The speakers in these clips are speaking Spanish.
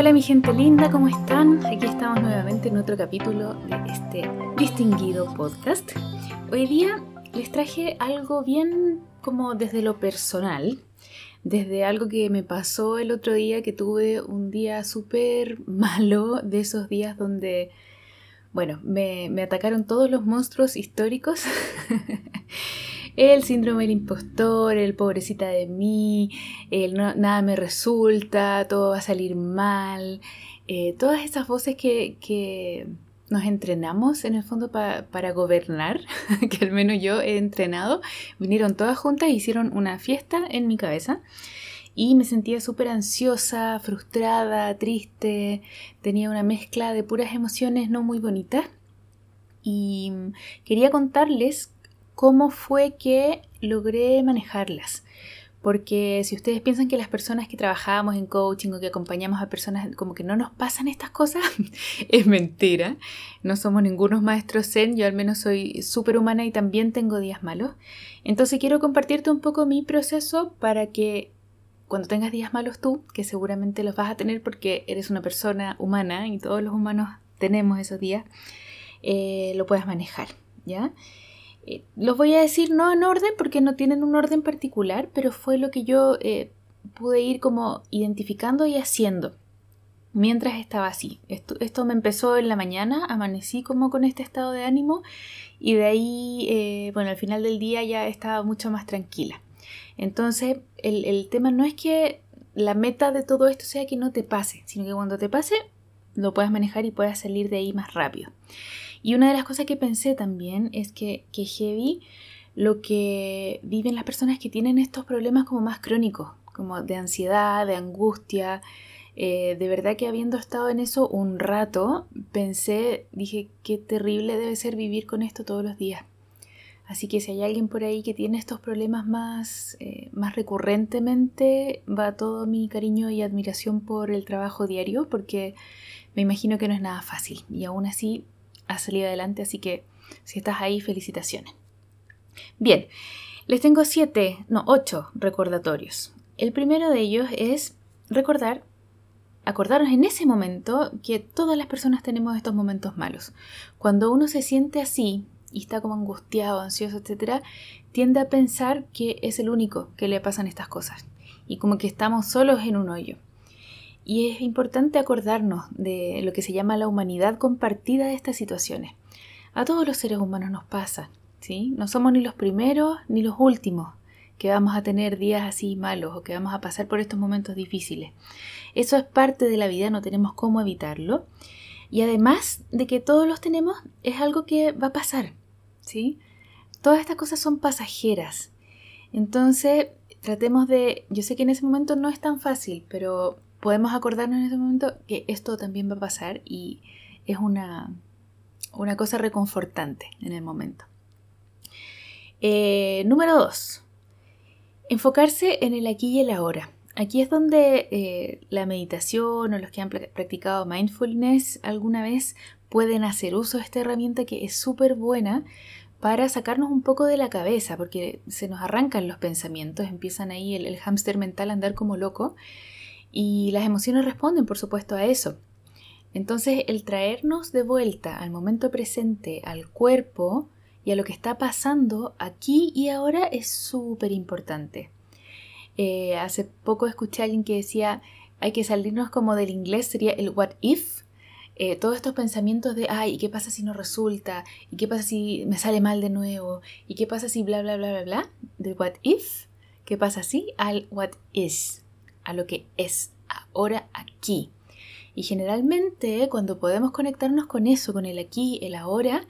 hola mi gente linda, ¿cómo están? Aquí estamos nuevamente en otro capítulo de este distinguido podcast. Hoy día les traje algo bien como desde lo personal, desde algo que me pasó el otro día que tuve un día súper malo, de esos días donde, bueno, me, me atacaron todos los monstruos históricos. el síndrome del impostor, el pobrecita de mí, el nada me resulta, todo va a salir mal, eh, todas esas voces que, nos entrenamos en el fondo para gobernar, que al menos yo he entrenado, vinieron todas juntas e hicieron una fiesta en mi cabeza. Y me sentía súper ansiosa, frustrada, triste, tenía una mezcla de puras emociones no muy bonitas. Y quería contarles cómo fue que logré manejarlas. Porque si ustedes piensan que las personas que trabajamos en coaching o que acompañamos a personas como que no nos pasan estas cosas, es mentira. No somos ningunos maestros zen, yo al menos soy súper humana y también tengo días malos. Entonces quiero compartirte un poco mi proceso para que cuando tengas días malos tú, que seguramente los vas a tener porque eres una persona humana y todos los humanos tenemos esos días, eh, lo puedas manejar, ¿ya? Eh, los voy a decir no en orden porque no tienen un orden particular, pero fue lo que yo eh, pude ir como identificando y haciendo mientras estaba así. Esto, me empezó en la mañana, amanecí como con este estado de ánimo y de ahí, eh, bueno, al final del día ya estaba mucho más tranquila. Entonces, el, el tema no es que la meta de todo esto sea que no te pase, sino que cuando te pase lo puedas manejar y puedas salir de ahí más rápido. Y una de las cosas que pensé también es que, que heavy lo que viven las personas que tienen estos problemas como más crónicos, como de ansiedad, de angustia. Eh, de verdad que habiendo estado en eso un rato, pensé, dije, qué terrible debe ser vivir con esto todos los días. Así que si hay alguien por ahí que tiene estos problemas más, eh, más recurrentemente, va todo mi cariño y admiración por el trabajo diario, porque me imagino que no es nada fácil. Y aún así has salido adelante, así que si estás ahí, felicitaciones. Bien, les tengo siete, no, ocho recordatorios. El primero de ellos es recordar, acordarnos en ese momento que todas las personas tenemos estos momentos malos. Cuando uno se siente así y está como angustiado, ansioso, etc., tiende a pensar que es el único que le pasan estas cosas y como que estamos solos en un hoyo. Y es importante acordarnos de lo que se llama la humanidad compartida de estas situaciones. A todos los seres humanos nos pasa, ¿sí? No somos ni los primeros ni los últimos que vamos a tener días así malos o que vamos a pasar por estos momentos difíciles. Eso es parte de la vida, no tenemos cómo evitarlo. Y además de que todos los tenemos, es algo que va a pasar, ¿sí? Todas estas cosas son pasajeras. Entonces, tratemos de, yo sé que en ese momento no es tan fácil, pero podemos acordarnos en ese momento que esto también va a pasar y es una, una cosa reconfortante en el momento. Eh, número 2. Enfocarse en el aquí y el ahora. Aquí es donde eh, la meditación o los que han practicado mindfulness alguna vez pueden hacer uso de esta herramienta que es súper buena para sacarnos un poco de la cabeza, porque se nos arrancan los pensamientos, empiezan ahí el, el hámster mental a andar como loco y las emociones responden, por supuesto, a eso. Entonces, el traernos de vuelta al momento presente, al cuerpo y a lo que está pasando aquí y ahora es súper importante. Eh, hace poco escuché a alguien que decía, hay que salirnos como del inglés, sería el what if. Eh, todos estos pensamientos de, ay, ¿y qué pasa si no resulta? ¿Y qué pasa si me sale mal de nuevo? ¿Y qué pasa si bla, bla, bla, bla? Del what if, ¿qué pasa si? Al what is a lo que es ahora aquí. Y generalmente cuando podemos conectarnos con eso, con el aquí, el ahora,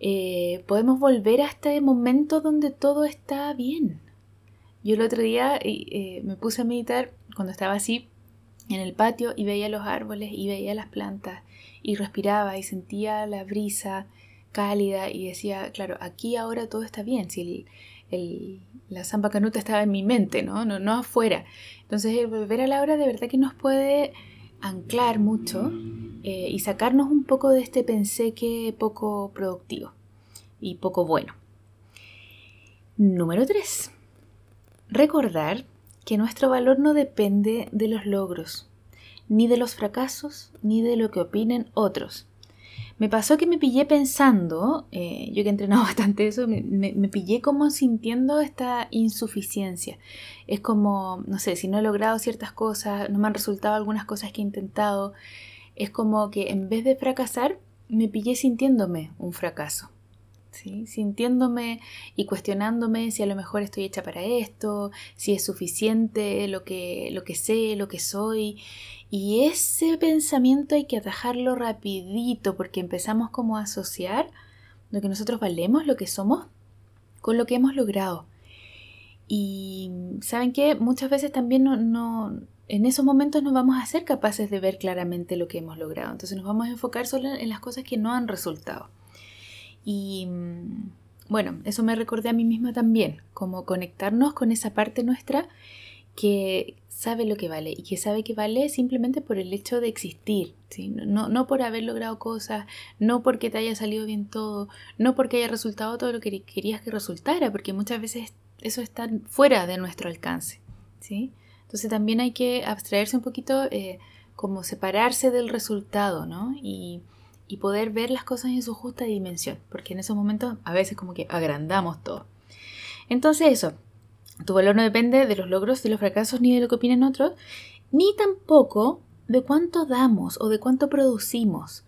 eh, podemos volver a este momento donde todo está bien. Yo el otro día eh, me puse a meditar cuando estaba así en el patio y veía los árboles y veía las plantas y respiraba y sentía la brisa cálida y decía, claro, aquí ahora todo está bien. La Zampa Canuta estaba en mi mente, ¿no? No, no afuera. Entonces, el volver a la hora de verdad que nos puede anclar mucho eh, y sacarnos un poco de este pensé que poco productivo y poco bueno. Número 3. Recordar que nuestro valor no depende de los logros, ni de los fracasos, ni de lo que opinen otros. Me pasó que me pillé pensando, eh, yo que he entrenado bastante eso, me, me, pillé como sintiendo esta insuficiencia. Es como, no sé, si no he logrado ciertas cosas, no me han resultado algunas cosas que he intentado, es como que en vez de fracasar, me pillé sintiéndome un fracaso. Sintiéndome y cuestionándome si a lo mejor estoy hecha para esto, si es suficiente lo que, lo que sé, lo que soy. Y ese pensamiento hay que atajarlo rapidito porque empezamos como a asociar lo que nosotros valemos, lo que somos, con lo que hemos logrado. Y saben que muchas veces también no, en esos momentos no vamos a ser capaces de ver claramente lo que hemos logrado. Entonces nos vamos a enfocar solo en las cosas que no han resultado. Y mm, bueno, eso me recordé a mí misma también, como conectarnos con esa parte nuestra que sabe lo que vale y que sabe que vale simplemente por el hecho de existir, no, no por haber logrado cosas, no porque te haya salido bien todo, no porque haya resultado todo lo que querías que resultara, porque muchas veces eso está fuera de nuestro alcance. ¿sí? Entonces también hay que abstraerse un poquito, eh, como separarse del resultado, ¿no? Y poder ver las cosas en su justa dimensión, porque en esos momentos a veces como que agrandamos todo. Entonces eso, tu valor no depende de los logros, de los fracasos, ni de lo que opinen otros, ni tampoco de cuánto damos o de cuánto producimos.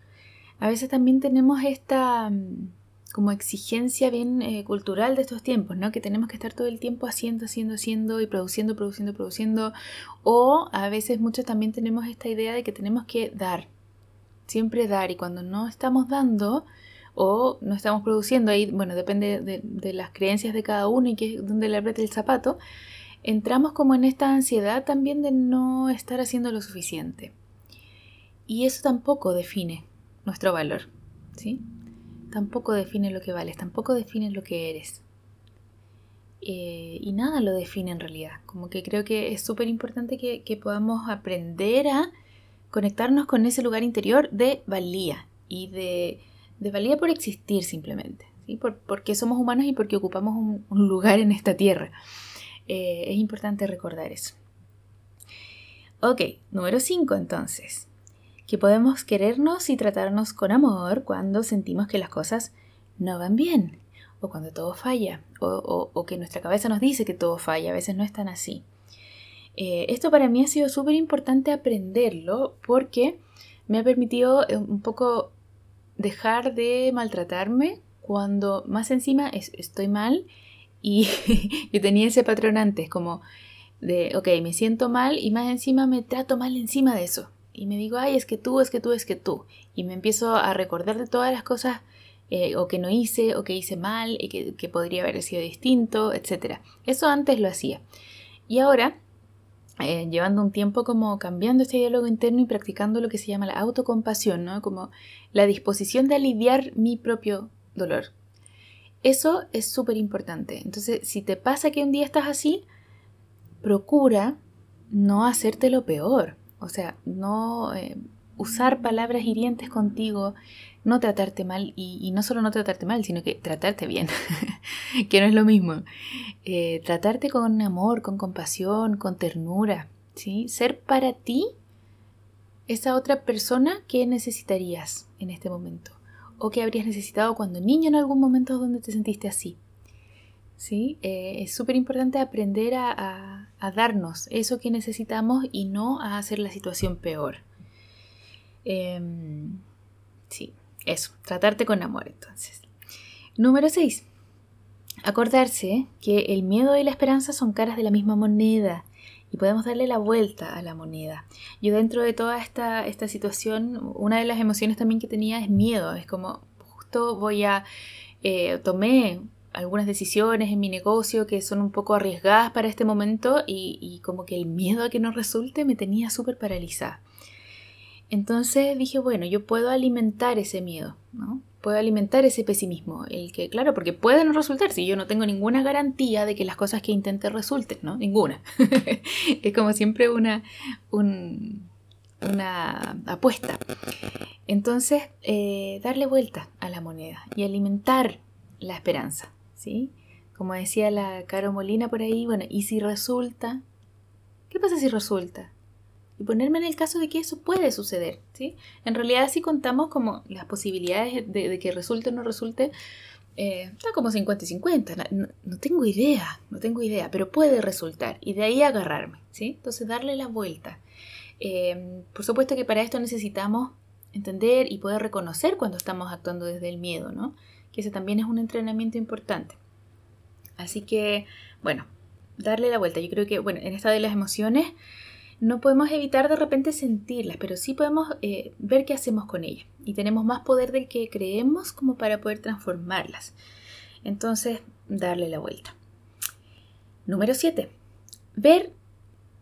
A veces también tenemos esta mm, como exigencia bien eh, cultural de estos tiempos, ¿no? Que tenemos que estar todo el tiempo haciendo, haciendo, haciendo y produciendo, produciendo, produciendo. O a veces muchos también tenemos esta idea de que tenemos que dar, siempre dar. Y cuando no estamos dando o no estamos produciendo, ahí, bueno, depende de, las creencias de cada uno y que es donde le aprieta el zapato, entramos como en esta ansiedad también de no estar haciendo lo suficiente. Y eso tampoco define nuestro valor, ¿sí? tampoco define lo que vales, tampoco define lo que eres. Eh, y nada lo define en realidad. Como que creo que es súper importante que, podamos aprender a conectarnos con ese lugar interior de valía y de, valía por existir simplemente. ¿sí? porque somos humanos y porque ocupamos un, lugar en esta tierra. Eh, es importante recordar eso. Ok, número 5 entonces que podemos querernos y tratarnos con amor cuando sentimos que las cosas no van bien, o cuando todo falla, o, que nuestra cabeza nos dice que todo falla, a veces no es tan así. Eh, esto para mí ha sido súper importante aprenderlo porque me ha permitido eh, un poco dejar de maltratarme cuando más encima estoy mal y yo tenía ese patrón antes como de, ok, me siento mal y más encima me trato mal encima de eso y me digo, ay, es que tú, es que tú, es que tú. Y me empiezo a recordar de todas las cosas eh, o que no hice, o que hice mal, y que, podría haber sido distinto, etc. Eso antes lo hacía. Y ahora, eh, llevando un tiempo como cambiando este diálogo interno y practicando lo que se llama la autocompasión, ¿no? Como la disposición de aliviar mi propio dolor. Eso es súper importante. Entonces, si te pasa que un día estás así, procura no hacerte lo peor. O sea, no eh, usar palabras hirientes contigo, no tratarte mal y, no solo no tratarte mal, sino que tratarte bien, que no es lo mismo. Eh, tratarte con amor, con compasión, con ternura, ¿sí? Ser para ti esa otra persona que necesitarías en este momento o que habrías necesitado cuando niño en algún momento donde te sentiste así. ¿sí? Eh, es súper importante aprender a, darnos eso que necesitamos y no a hacer la situación peor. Em, sí, eso, tratarte con amor entonces. Número 6. Acordarse que el miedo y la esperanza son caras de la misma moneda y podemos darle la vuelta a la moneda. Yo dentro de toda esta, esta situación, una de las emociones también que tenía es miedo, es como justo voy a, eh, tomé algunas decisiones en mi negocio que son un poco arriesgadas para este momento y, como que el miedo a que no resulte me tenía súper paralizada. Entonces dije, bueno, yo puedo alimentar ese miedo, ¿no? Puedo alimentar ese pesimismo, el que, claro, porque puede no resultar, si yo no tengo ninguna garantía de que las cosas que intente resulten, ¿no? Ninguna. es como siempre una, una apuesta. Entonces, eh, darle vuelta a la moneda y alimentar la esperanza. ¿sí? Como decía la Caro Molina por ahí, bueno, ¿y si resulta? ¿Qué pasa si resulta? Ponerme en el caso de que eso puede suceder, ¿sí? En realidad si contamos como las posibilidades de, que resulte o no resulte, eh, está como 50 y 50, no, tengo idea, no tengo idea, pero puede resultar y de ahí agarrarme, ¿sí? Entonces darle la vuelta. Eh, por supuesto que para esto necesitamos entender y poder reconocer cuando estamos actuando desde el miedo, ¿no? Que ese también es un entrenamiento importante. Así que, bueno, darle la vuelta. Yo creo que, bueno, en esta de las emociones no podemos evitar de repente sentirlas, pero sí podemos eh, ver qué hacemos con ellas. Y tenemos más poder del que creemos como para poder transformarlas. Entonces, darle la vuelta. Número 7. Ver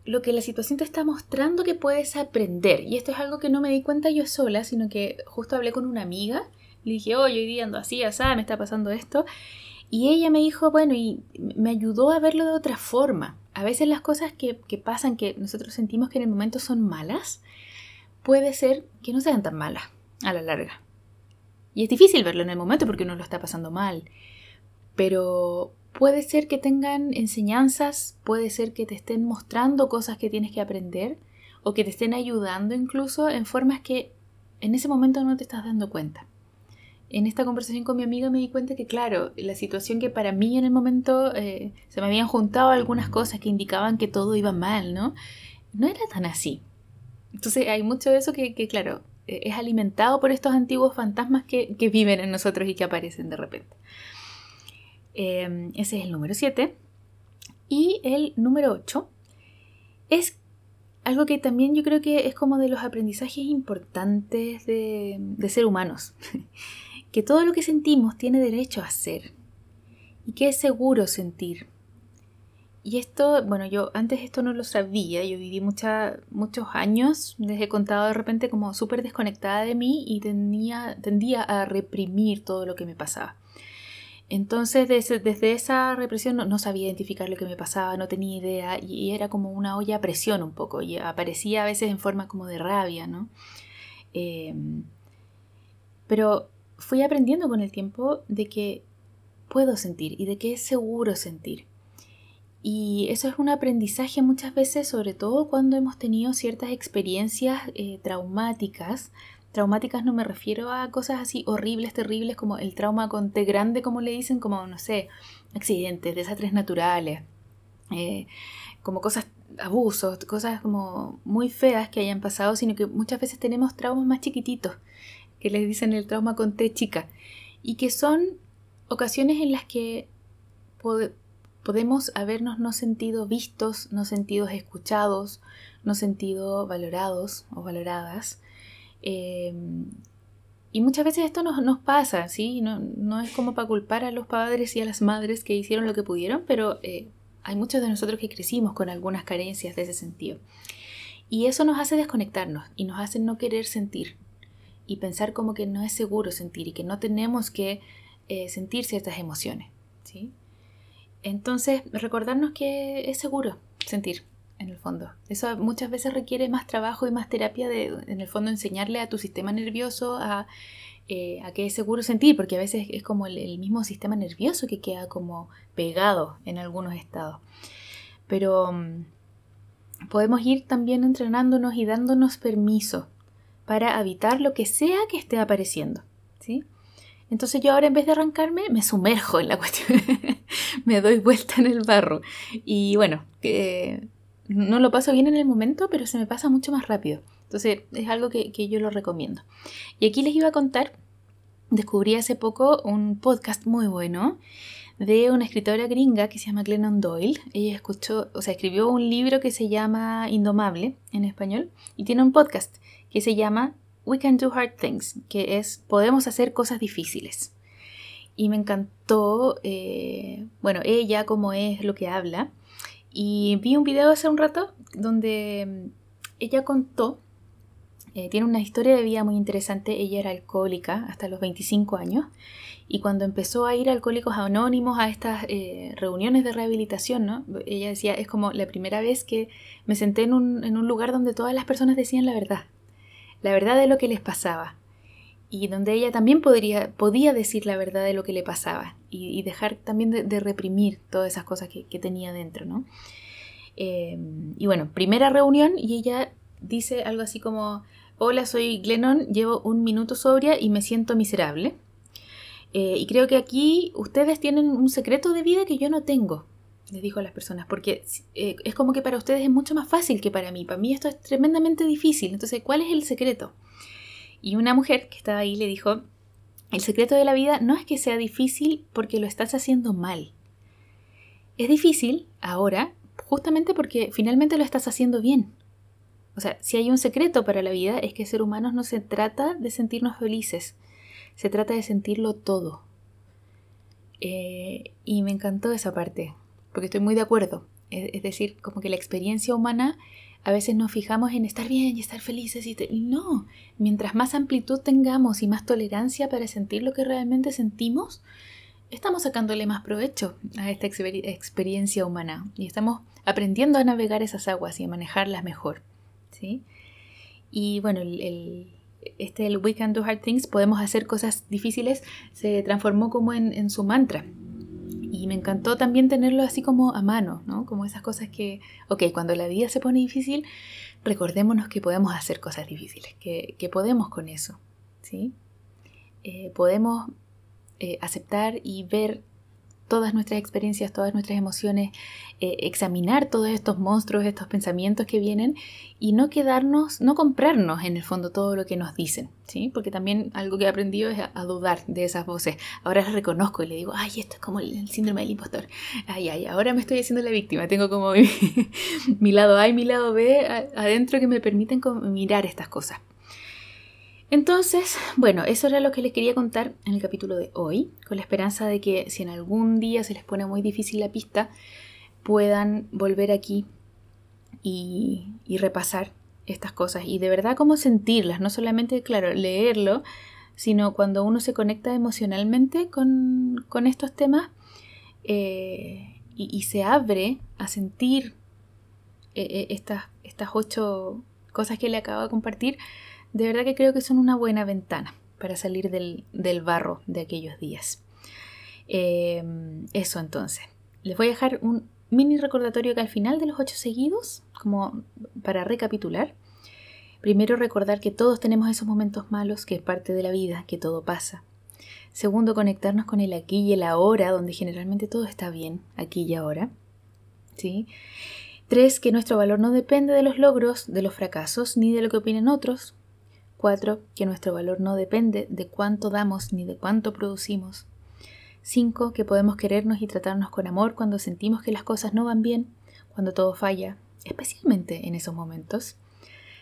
lo que la situación te está mostrando que puedes aprender. Y esto es algo que no me di cuenta yo sola, sino que justo hablé con una amiga. Le dije, oye, hoy día ando así, así, me está pasando esto. Y ella me dijo, bueno, y me ayudó a verlo de otra forma. A veces las cosas que, pasan, que nosotros sentimos que en el momento son malas, puede ser que no sean tan malas a la larga. Y es difícil verlo en el momento porque uno lo está pasando mal. Pero puede ser que tengan enseñanzas, puede ser que te estén mostrando cosas que tienes que aprender o que te estén ayudando incluso en formas que en ese momento no te estás dando cuenta en esta conversación con mi amiga me di cuenta que, claro, la situación que para mí en el momento eh, se me habían juntado algunas cosas que indicaban que todo iba mal, ¿no? No era tan así. Entonces hay mucho de eso que, claro, eh, es alimentado por estos antiguos fantasmas que, viven en nosotros y que aparecen de repente. Em, ese es el número 7. Y el número 8 es algo que también yo creo que es como de los aprendizajes importantes de, de ser humanos. que todo lo que sentimos tiene derecho a ser y que es seguro sentir. Y esto, bueno, yo antes esto no lo sabía, yo viví muchos años, les he contado de repente como súper desconectada de mí y tendía, tendía a reprimir todo lo que me pasaba. Entonces desde, esa represión no, sabía identificar lo que me pasaba, no tenía idea y, era como una olla a presión un poco y aparecía a veces en forma como de rabia, ¿no? Em, pero fui aprendiendo con el tiempo de que puedo sentir y de que es seguro sentir. Y eso es un aprendizaje muchas veces, sobre todo cuando hemos tenido ciertas experiencias eh, traumáticas. Traumáticas no me refiero a cosas así horribles, terribles, como el trauma con T grande, como le dicen, como, no sé, accidentes, desastres naturales, eh, como cosas, abusos, cosas como muy feas que hayan pasado, sino que muchas veces tenemos traumas más chiquititos que les dicen el trauma con T chica, y que son ocasiones en las que podemos habernos no sentido vistos, no sentido escuchados, no sentido valorados o valoradas. Em, y muchas veces esto nos, nos pasa, ¿sí? No, no, es como para culpar a los padres y a las madres que hicieron lo que pudieron, pero eh, hay muchos de nosotros que crecimos con algunas carencias de ese sentido. Y eso nos hace desconectarnos y nos hace no querer sentir, y pensar como que no es seguro sentir y que no tenemos que eh, sentir ciertas emociones. ¿sí? Entonces, recordarnos que es seguro sentir, en el fondo. Eso muchas veces requiere más trabajo y más terapia de, en el fondo, enseñarle a tu sistema nervioso a, eh, a que es seguro sentir, porque a veces es como el, mismo sistema nervioso que queda como pegado en algunos estados. Pero mm, podemos ir también entrenándonos y dándonos permiso para evitar lo que sea que esté apareciendo. ¿sí? Entonces yo ahora en vez de arrancarme me sumerjo en la cuestión, me doy vuelta en el barro y bueno, no lo paso bien en el momento, pero se me pasa mucho más rápido. Entonces es algo que, que yo lo recomiendo. Y aquí les iba a contar, descubrí hace poco un podcast muy bueno de una escritora gringa que se llama Glennon Doyle. Ella escuchó, o sea, escribió un libro que se llama Indomable en español y tiene un podcast que se llama We Can Do Hard Things, que es Podemos hacer cosas difíciles. Y me encantó, eh, bueno, ella como es lo que habla. Y vi un video hace un rato donde mm, ella contó, eh, tiene una historia de vida muy interesante, ella era alcohólica hasta los 25 años y cuando empezó a ir Alcohólicos Anónimos a estas eh, reuniones de rehabilitación, ¿no? ella decía, es como la primera vez que me senté en un, en un lugar donde todas las personas decían la verdad la verdad de lo que les pasaba y donde ella también podría, podía decir la verdad de lo que le pasaba y, dejar también de, reprimir todas esas cosas que, tenía dentro, ¿no? Eh, y bueno, primera reunión y ella dice algo así como, hola, soy Glennon, llevo un minuto sobria y me siento miserable. Eh, y creo que aquí ustedes tienen un secreto de vida que yo no tengo, les dijo a las personas, porque eh, es como que para ustedes es mucho más fácil que para mí. Para mí esto es tremendamente difícil. Entonces, ¿cuál es el secreto? Y una mujer que estaba ahí le dijo, el secreto de la vida no es que sea difícil porque lo estás haciendo mal. Es difícil ahora justamente porque finalmente lo estás haciendo bien. O sea, si hay un secreto para la vida es que ser humanos no se trata de sentirnos felices, se trata de sentirlo todo. Eh, y me encantó esa parte, porque estoy muy de acuerdo. Es, decir, como que la experiencia humana a veces nos fijamos en estar bien y estar felices y, no, mientras más amplitud tengamos y más tolerancia para sentir lo que realmente sentimos, estamos sacándole más provecho a esta experiencia humana y estamos aprendiendo a navegar esas aguas y a manejarlas mejor. ¿sí? Y bueno, este el We Can Do Hard Things, podemos hacer cosas difíciles, se transformó como en, su mantra. Y me encantó también tenerlo así como a mano, ¿no? Como esas cosas que, ok, cuando la vida se pone difícil, recordémonos que podemos hacer cosas difíciles, que, podemos con eso, ¿sí? Eh, podemos eh, aceptar y ver todas nuestras experiencias, todas nuestras emociones, eh, examinar todos estos monstruos, estos pensamientos que vienen y no quedarnos, no comprarnos en el fondo todo lo que nos dicen, ¿sí? Porque también algo que he aprendido es a, dudar de esas voces. Ahora las reconozco y le digo, ay, esto es como el, síndrome del impostor. Ay, ay, ahora me estoy haciendo la víctima. Tengo como mi, lado A y mi lado B adentro que me permiten mirar estas cosas. Entonces, bueno, eso era lo que les quería contar en el capítulo de hoy, con la esperanza de que si en algún día se les pone muy difícil la pista, puedan volver aquí y, repasar estas cosas. Y de verdad cómo sentirlas, no solamente, claro, leerlo, sino cuando uno se conecta emocionalmente con, estos temas eh, y, se abre a sentir eh, eh, estas, estas ocho cosas que le acabo de compartir, de verdad que creo que son una buena ventana para salir del, barro de aquellos días. Em, eso entonces. Les voy a dejar un mini recordatorio que al final de los ocho seguidos, como para recapitular. Primero, recordar que todos tenemos esos momentos malos, que es parte de la vida, que todo pasa. Segundo, conectarnos con el aquí y el ahora, donde generalmente todo está bien, aquí y ahora. ¿Sí? Tres, que nuestro valor no depende de los logros, de los fracasos, ni de lo que opinen otros, 4. Que nuestro valor no depende de cuánto damos ni de cuánto producimos. 5. Que podemos querernos y tratarnos con amor cuando sentimos que las cosas no van bien, cuando todo falla, especialmente en esos momentos.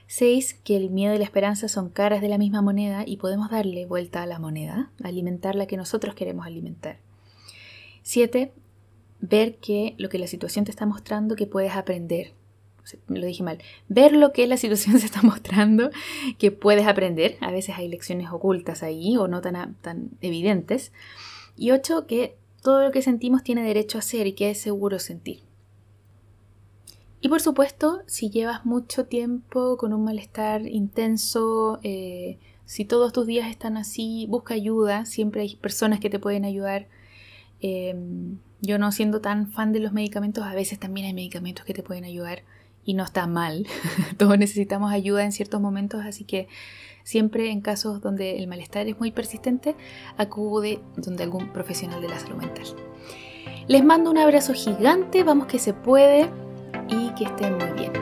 6. Que el miedo y la esperanza son caras de la misma moneda y podemos darle vuelta a la moneda, alimentar la que nosotros queremos alimentar. 7. Ver que lo que la situación te está mostrando que puedes aprender lo dije mal, ver lo que la situación se está mostrando, que puedes aprender, a veces hay lecciones ocultas ahí o no tan, tan evidentes. Y ocho, que todo lo que sentimos tiene derecho a ser y que es seguro sentir. Y por supuesto, si llevas mucho tiempo con un malestar intenso, eh, si todos tus días están así, busca ayuda, siempre hay personas que te pueden ayudar. Em, yo no siendo tan fan de los medicamentos, a veces también hay medicamentos que te pueden ayudar y no está mal. Todos necesitamos ayuda en ciertos momentos, así que siempre en casos donde el malestar es muy persistente, acude donde algún profesional de la salud mental. Les mando un abrazo gigante, vamos que se puede y que estén muy bien.